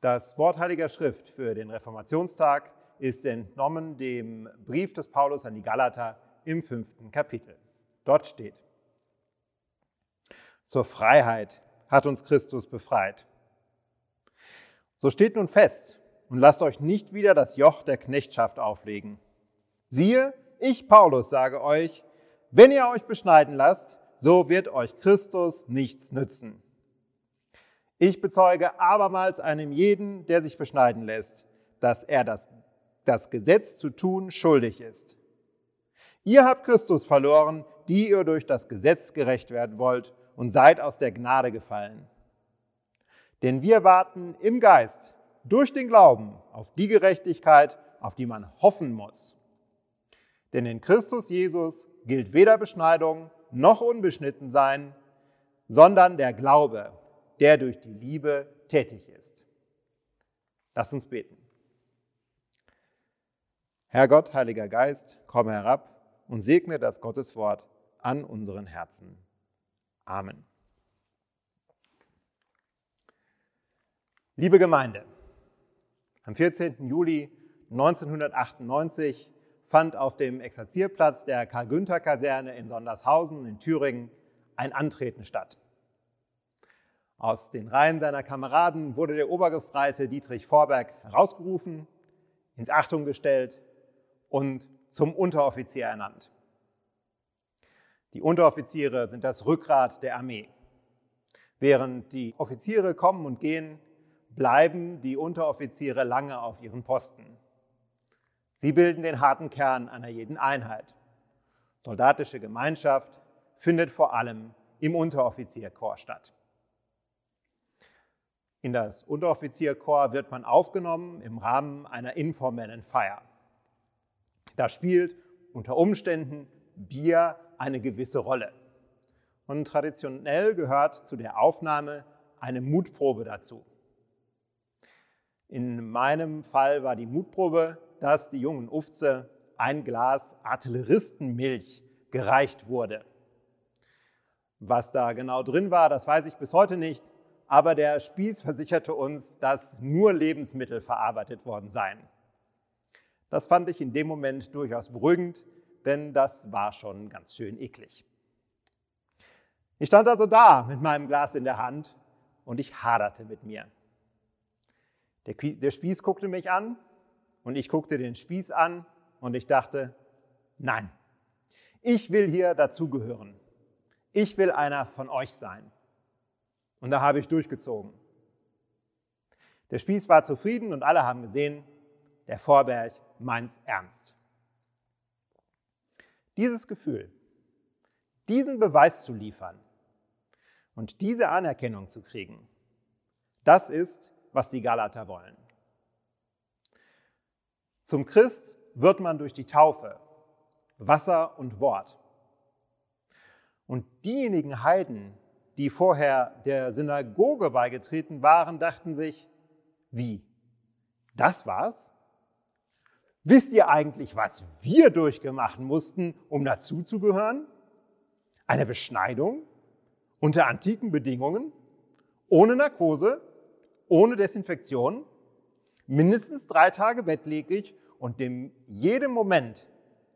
Das Wort Heiliger Schrift für den Reformationstag ist entnommen dem Brief des Paulus an die Galater im fünften Kapitel. Dort steht, zur Freiheit hat uns Christus befreit. So steht nun fest und lasst euch nicht wieder das Joch der Knechtschaft auflegen. Siehe, ich Paulus sage euch, wenn ihr euch beschneiden lasst, so wird euch Christus nichts nützen. Ich bezeuge abermals einem jeden, der sich beschneiden lässt, dass er das, das Gesetz zu tun schuldig ist. Ihr habt Christus verloren, die ihr durch das Gesetz gerecht werden wollt und seid aus der Gnade gefallen. Denn wir warten im Geist durch den Glauben auf die Gerechtigkeit, auf die man hoffen muss. Denn in Christus Jesus gilt weder Beschneidung noch Unbeschnittensein, sondern der Glaube, der durch die Liebe tätig ist. Lasst uns beten. Herr Gott, Heiliger Geist, komme herab und segne das Gotteswort an unseren Herzen. Amen. Liebe Gemeinde, am 14. Juli 1998 fand auf dem Exerzierplatz der Karl-Günther-Kaserne in Sondershausen in Thüringen ein Antreten statt. Aus den Reihen seiner Kameraden wurde der Obergefreite Dietrich Vorberg herausgerufen, ins Achtung gestellt und zum Unteroffizier ernannt. Die Unteroffiziere sind das Rückgrat der Armee. Während die Offiziere kommen und gehen, bleiben die Unteroffiziere lange auf ihren Posten. Sie bilden den harten Kern einer jeden Einheit. Soldatische Gemeinschaft findet vor allem im Unteroffizierkorps statt. In das Unteroffizierkorps wird man aufgenommen im Rahmen einer informellen Feier. Da spielt unter Umständen Bier eine gewisse Rolle. Und traditionell gehört zu der Aufnahme eine Mutprobe dazu. In meinem Fall war die Mutprobe, dass die jungen Ufze ein Glas Artilleristenmilch gereicht wurde. Was da genau drin war, das weiß ich bis heute nicht aber der Spieß versicherte uns, dass nur Lebensmittel verarbeitet worden seien. Das fand ich in dem Moment durchaus beruhigend, denn das war schon ganz schön eklig. Ich stand also da mit meinem Glas in der Hand und ich haderte mit mir. Der, der Spieß guckte mich an und ich guckte den Spieß an und ich dachte, nein, ich will hier dazugehören. Ich will einer von euch sein. Und da habe ich durchgezogen. Der Spieß war zufrieden und alle haben gesehen, der Vorberg meint's ernst. Dieses Gefühl, diesen Beweis zu liefern und diese Anerkennung zu kriegen, das ist, was die Galater wollen. Zum Christ wird man durch die Taufe, Wasser und Wort. Und diejenigen Heiden, die vorher der Synagoge beigetreten waren, dachten sich, wie? Das war's? Wisst ihr eigentlich, was wir durchgemacht mussten, um dazuzugehören? Eine Beschneidung unter antiken Bedingungen, ohne Narkose, ohne Desinfektion, mindestens drei Tage bettlägerig und in jedem Moment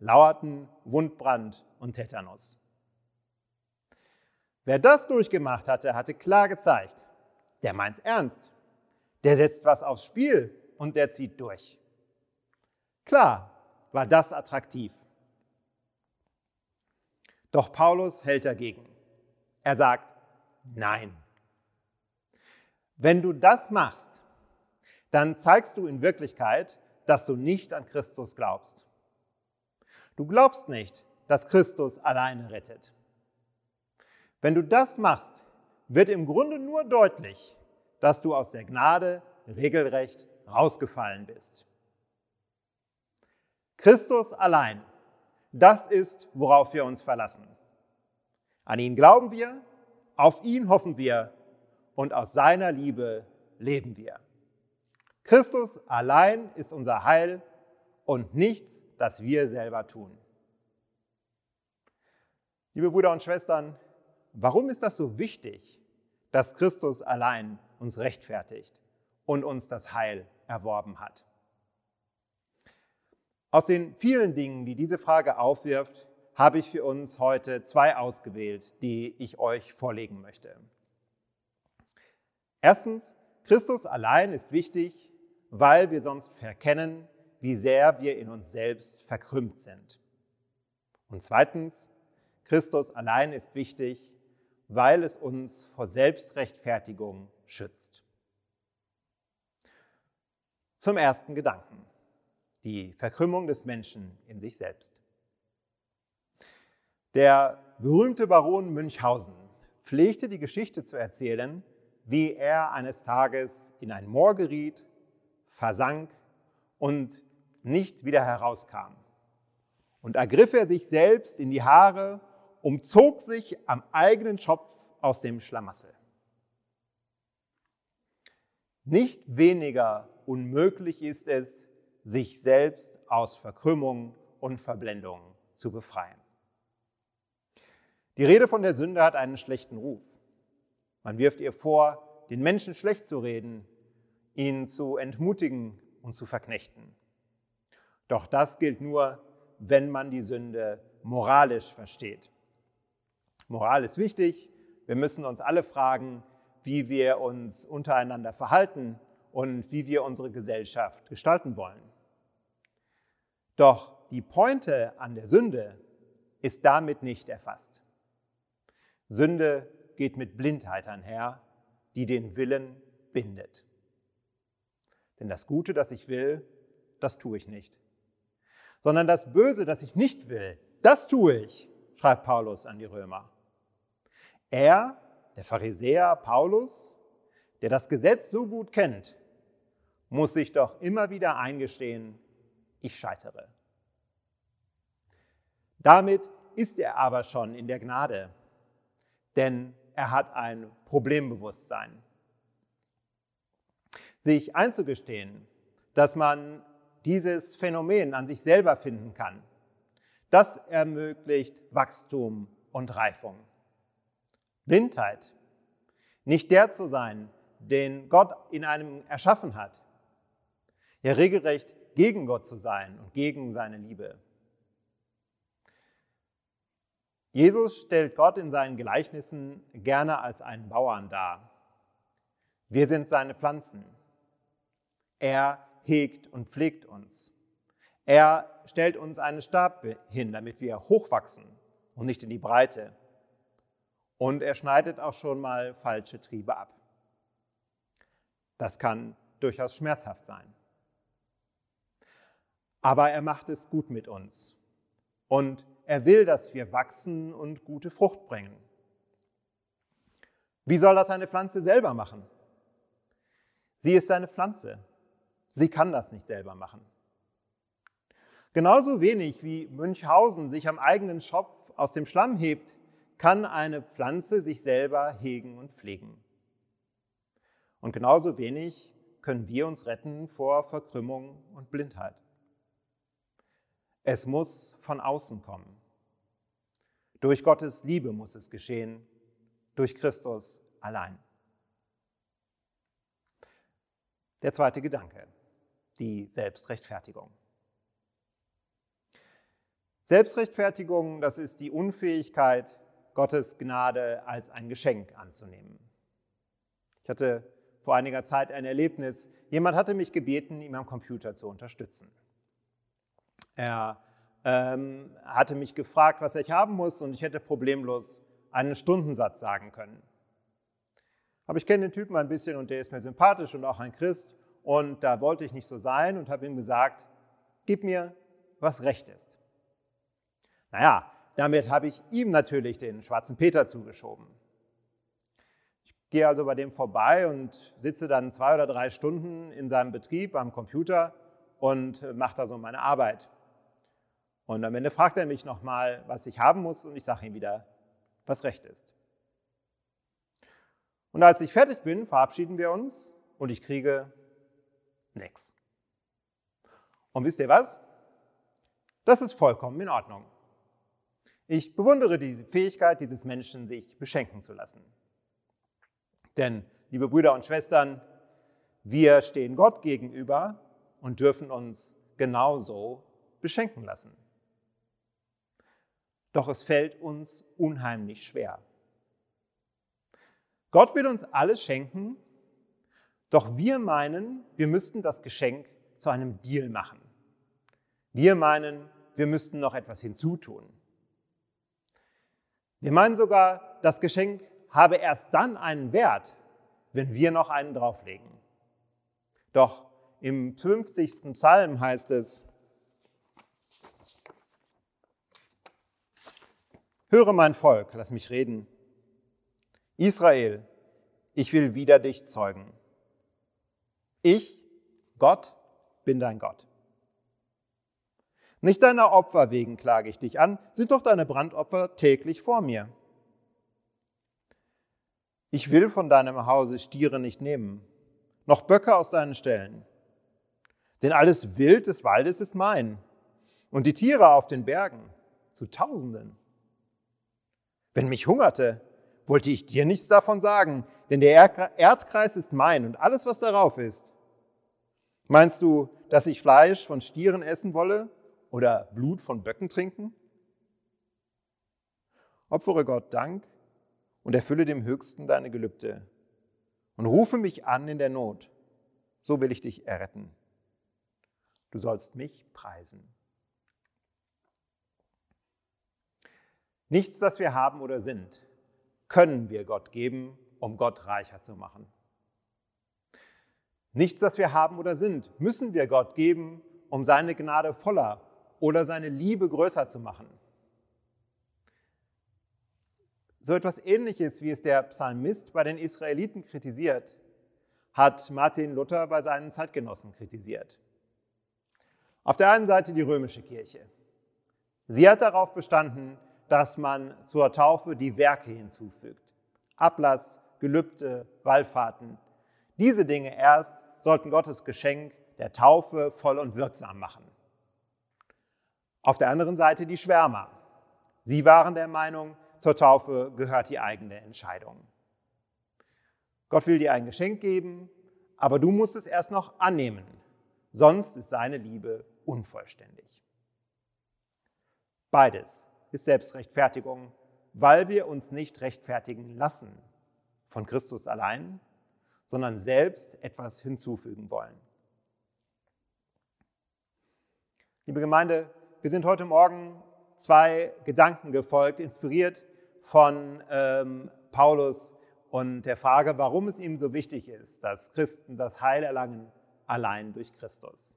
lauerten Wundbrand und Tetanus. Wer das durchgemacht hatte, hatte klar gezeigt, der meint's ernst. Der setzt was aufs Spiel und der zieht durch. Klar war das attraktiv. Doch Paulus hält dagegen. Er sagt, nein. Wenn du das machst, dann zeigst du in Wirklichkeit, dass du nicht an Christus glaubst. Du glaubst nicht, dass Christus alleine rettet. Wenn du das machst, wird im Grunde nur deutlich, dass du aus der Gnade regelrecht rausgefallen bist. Christus allein, das ist, worauf wir uns verlassen. An ihn glauben wir, auf ihn hoffen wir und aus seiner Liebe leben wir. Christus allein ist unser Heil und nichts, das wir selber tun. Liebe Brüder und Schwestern, warum ist das so wichtig, dass Christus allein uns rechtfertigt und uns das Heil erworben hat? Aus den vielen Dingen, die diese Frage aufwirft, habe ich für uns heute zwei ausgewählt, die ich euch vorlegen möchte. Erstens, Christus allein ist wichtig, weil wir sonst verkennen, wie sehr wir in uns selbst verkrümmt sind. Und zweitens, Christus allein ist wichtig, weil es uns vor Selbstrechtfertigung schützt. Zum ersten Gedanken, die Verkrümmung des Menschen in sich selbst. Der berühmte Baron Münchhausen pflegte die Geschichte zu erzählen, wie er eines Tages in ein Moor geriet, versank und nicht wieder herauskam. Und ergriff er sich selbst in die Haare, umzog sich am eigenen Schopf aus dem Schlamassel. Nicht weniger unmöglich ist es, sich selbst aus Verkrümmung und Verblendung zu befreien. Die Rede von der Sünde hat einen schlechten Ruf. Man wirft ihr vor, den Menschen schlecht zu reden, ihn zu entmutigen und zu verknechten. Doch das gilt nur, wenn man die Sünde moralisch versteht. Moral ist wichtig. Wir müssen uns alle fragen, wie wir uns untereinander verhalten und wie wir unsere Gesellschaft gestalten wollen. Doch die Pointe an der Sünde ist damit nicht erfasst. Sünde geht mit Blindheit einher, die den Willen bindet. Denn das Gute, das ich will, das tue ich nicht sondern das Böse, das ich nicht will, das tue ich, schreibt Paulus an die Römer. Er, der Pharisäer Paulus, der das Gesetz so gut kennt, muss sich doch immer wieder eingestehen, ich scheitere. Damit ist er aber schon in der Gnade, denn er hat ein Problembewusstsein. Sich einzugestehen, dass man dieses Phänomen an sich selber finden kann. Das ermöglicht Wachstum und Reifung. Blindheit, nicht der zu sein, den Gott in einem erschaffen hat, ja regelrecht gegen Gott zu sein und gegen seine Liebe. Jesus stellt Gott in seinen Gleichnissen gerne als einen Bauern dar. Wir sind seine Pflanzen. Er hegt und pflegt uns. Er stellt uns einen Stab hin, damit wir hochwachsen und nicht in die Breite. Und er schneidet auch schon mal falsche Triebe ab. Das kann durchaus schmerzhaft sein. Aber er macht es gut mit uns. Und er will, dass wir wachsen und gute Frucht bringen. Wie soll das eine Pflanze selber machen? Sie ist eine Pflanze. Sie kann das nicht selber machen. Genauso wenig wie Münchhausen sich am eigenen Schopf aus dem Schlamm hebt, kann eine Pflanze sich selber hegen und pflegen. Und genauso wenig können wir uns retten vor Verkrümmung und Blindheit. Es muss von außen kommen. Durch Gottes Liebe muss es geschehen, durch Christus allein. Der zweite Gedanke die Selbstrechtfertigung. Selbstrechtfertigung, das ist die Unfähigkeit, Gottes Gnade als ein Geschenk anzunehmen. Ich hatte vor einiger Zeit ein Erlebnis. Jemand hatte mich gebeten, ihm am Computer zu unterstützen. Er ähm, hatte mich gefragt, was ich haben muss, und ich hätte problemlos einen Stundensatz sagen können. Aber ich kenne den Typen ein bisschen und der ist mir sympathisch und auch ein Christ. Und da wollte ich nicht so sein und habe ihm gesagt, gib mir, was recht ist. Naja, damit habe ich ihm natürlich den schwarzen Peter zugeschoben. Ich gehe also bei dem vorbei und sitze dann zwei oder drei Stunden in seinem Betrieb am Computer und mache da so meine Arbeit. Und am Ende fragt er mich nochmal, was ich haben muss und ich sage ihm wieder, was recht ist. Und als ich fertig bin, verabschieden wir uns und ich kriege nichts. Und wisst ihr was? Das ist vollkommen in Ordnung. Ich bewundere die Fähigkeit dieses Menschen, sich beschenken zu lassen. Denn, liebe Brüder und Schwestern, wir stehen Gott gegenüber und dürfen uns genauso beschenken lassen. Doch es fällt uns unheimlich schwer. Gott will uns alles schenken, doch wir meinen, wir müssten das Geschenk zu einem Deal machen. Wir meinen, wir müssten noch etwas hinzutun. Wir meinen sogar, das Geschenk habe erst dann einen Wert, wenn wir noch einen drauflegen. Doch im 50. Psalm heißt es, Höre mein Volk, lass mich reden. Israel, ich will wieder dich zeugen. Ich, Gott, bin dein Gott. Nicht deiner Opfer wegen klage ich dich an, sind doch deine Brandopfer täglich vor mir. Ich will von deinem Hause Stiere nicht nehmen, noch Böcke aus deinen Ställen. Denn alles Wild des Waldes ist mein und die Tiere auf den Bergen zu Tausenden. Wenn mich hungerte, wollte ich dir nichts davon sagen, denn der Erdkreis ist mein und alles, was darauf ist. Meinst du, dass ich Fleisch von Stieren essen wolle oder Blut von Böcken trinken? Opfere Gott Dank und erfülle dem Höchsten deine Gelübde und rufe mich an in der Not, so will ich dich erretten. Du sollst mich preisen. Nichts, das wir haben oder sind, können wir Gott geben, um Gott reicher zu machen. Nichts, das wir haben oder sind, müssen wir Gott geben, um seine Gnade voller oder seine Liebe größer zu machen. So etwas Ähnliches, wie es der Psalmist bei den Israeliten kritisiert, hat Martin Luther bei seinen Zeitgenossen kritisiert. Auf der einen Seite die römische Kirche. Sie hat darauf bestanden, dass man zur Taufe die Werke hinzufügt. Ablass, Gelübde, Wallfahrten. Diese Dinge erst sollten Gottes Geschenk der Taufe voll und wirksam machen. Auf der anderen Seite die Schwärmer. Sie waren der Meinung, zur Taufe gehört die eigene Entscheidung. Gott will dir ein Geschenk geben, aber du musst es erst noch annehmen, sonst ist seine Liebe unvollständig. Beides ist Selbstrechtfertigung, weil wir uns nicht rechtfertigen lassen von Christus allein, sondern selbst etwas hinzufügen wollen. Liebe Gemeinde, wir sind heute Morgen zwei Gedanken gefolgt, inspiriert von ähm, Paulus und der Frage, warum es ihm so wichtig ist, dass Christen das Heil erlangen, allein durch Christus.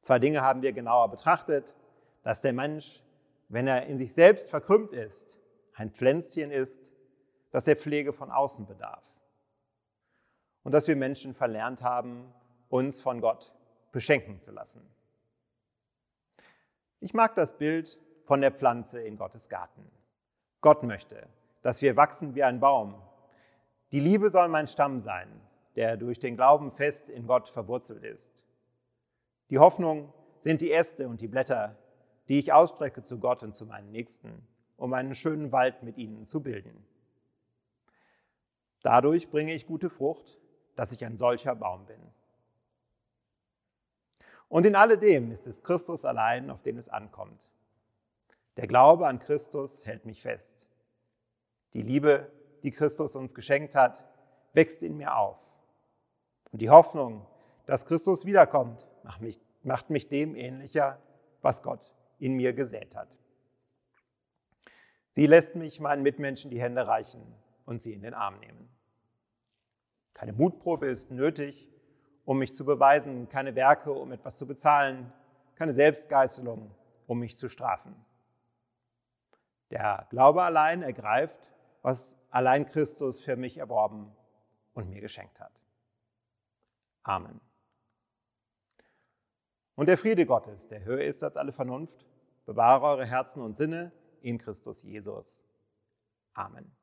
Zwei Dinge haben wir genauer betrachtet, dass der Mensch wenn er in sich selbst verkrümmt ist, ein Pflänzchen ist, das der Pflege von außen bedarf. Und dass wir Menschen verlernt haben, uns von Gott beschenken zu lassen. Ich mag das Bild von der Pflanze in Gottes Garten. Gott möchte, dass wir wachsen wie ein Baum. Die Liebe soll mein Stamm sein, der durch den Glauben fest in Gott verwurzelt ist. Die Hoffnung sind die Äste und die Blätter, die ich ausstrecke zu Gott und zu meinen Nächsten, um einen schönen Wald mit ihnen zu bilden. Dadurch bringe ich gute Frucht, dass ich ein solcher Baum bin. Und in alledem ist es Christus allein, auf den es ankommt. Der Glaube an Christus hält mich fest. Die Liebe, die Christus uns geschenkt hat, wächst in mir auf. Und die Hoffnung, dass Christus wiederkommt, macht mich, macht mich dem ähnlicher, was Gott in mir gesät hat. Sie lässt mich meinen Mitmenschen die Hände reichen und sie in den Arm nehmen. Keine Mutprobe ist nötig, um mich zu beweisen, keine Werke, um etwas zu bezahlen, keine Selbstgeißelung, um mich zu strafen. Der Glaube allein ergreift, was allein Christus für mich erworben und mir geschenkt hat. Amen. Und der Friede Gottes, der höher ist als alle Vernunft, bewahre eure Herzen und Sinne in Christus Jesus. Amen.